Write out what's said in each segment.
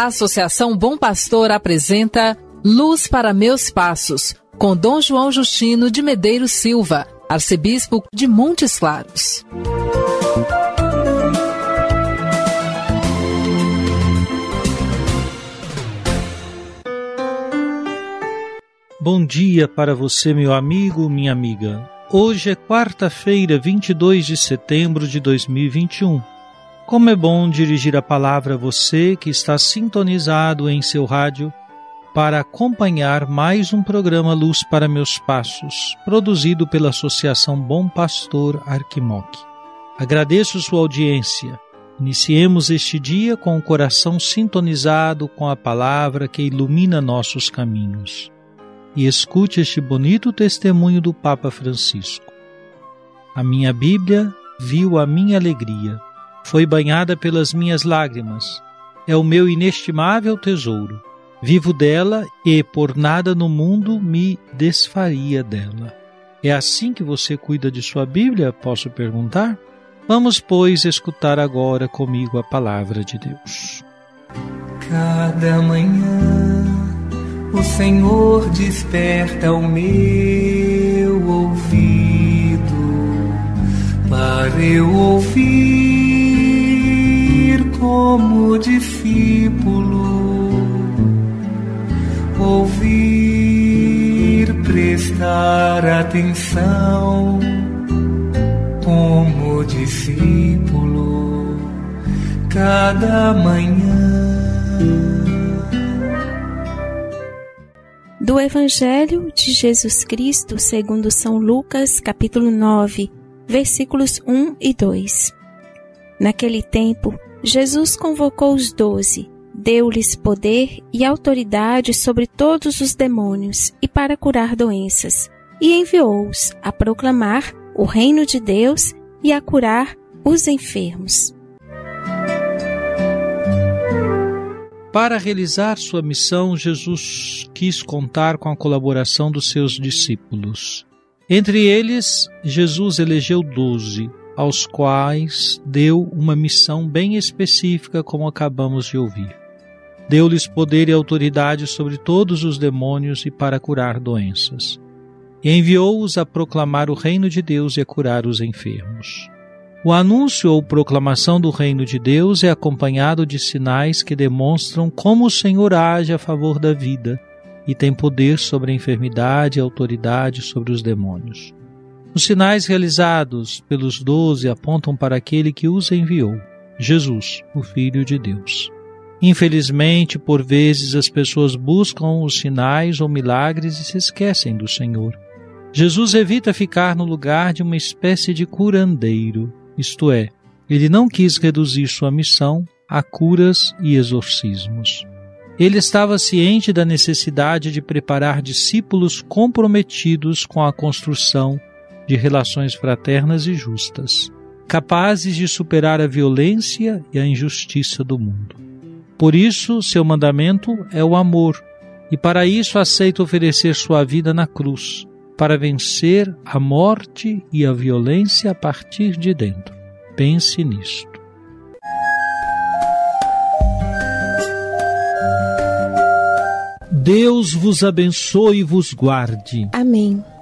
A Associação Bom Pastor apresenta Luz para Meus Passos, com Dom João Justino de Medeiros Silva, arcebispo de Montes Claros. Bom dia para você, meu amigo, minha amiga. Hoje é quarta-feira, 22 de setembro de 2021. Como é bom dirigir a palavra a você que está sintonizado em seu rádio para acompanhar mais um programa Luz para Meus Passos, produzido pela Associação Bom Pastor Arquimoc. Agradeço sua audiência. Iniciemos este dia com o coração sintonizado com a palavra que ilumina nossos caminhos e escute este bonito testemunho do Papa Francisco. A minha Bíblia viu a minha alegria, foi banhada pelas minhas lágrimas, é o meu inestimável tesouro. Vivo dela e por nada no mundo me desfaria dela. É assim que você cuida de sua Bíblia? Posso perguntar? Vamos, pois, escutar agora comigo a palavra de Deus. Cada manhã o Senhor desperta o meu ouvido para eu ouvir como discípulo, ouvir, prestar atenção como discípulo cada manhã. do Evangelho de Jesus Cristo segundo São Lucas, capítulo 9, versículos 1 e 2. Naquele tempo, Jesus convocou os doze, deu-lhes poder e autoridade sobre todos os demônios e para curar doenças, e enviou-os a proclamar o reino de Deus e a curar os enfermos. Para realizar sua missão, Jesus quis contar com a colaboração dos seus discípulos. Entre eles, Jesus elegeu doze, aos quais deu uma missão bem específica, como acabamos de ouvir. Deu-lhes poder e autoridade sobre todos os demônios e para curar doenças. E enviou-os a proclamar o reino de Deus e a curar os enfermos. O anúncio ou proclamação do reino de Deus é acompanhado de sinais que demonstram como o Senhor age a favor da vida e tem poder sobre a enfermidade e autoridade sobre os demônios. Os sinais realizados pelos doze apontam para aquele que os enviou, Jesus, o Filho de Deus. Infelizmente, por vezes as pessoas buscam os sinais ou milagres e se esquecem do Senhor. Jesus evita ficar no lugar de uma espécie de curandeiro isto é, ele não quis reduzir sua missão a curas e exorcismos. Ele estava ciente da necessidade de preparar discípulos comprometidos com a construção de relações fraternas e justas, capazes de superar a violência e a injustiça do mundo. Por isso, seu mandamento é o amor, e para isso aceita oferecer sua vida na cruz, para vencer a morte e a violência a partir de dentro. Pense nisto. Deus vos abençoe e vos guarde. Amém.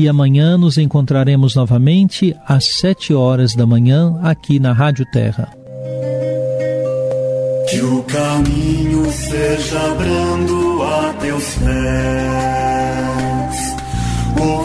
e amanhã nos encontraremos novamente às sete horas da manhã aqui na Rádio Terra. Que o caminho seja brando a teus pés, o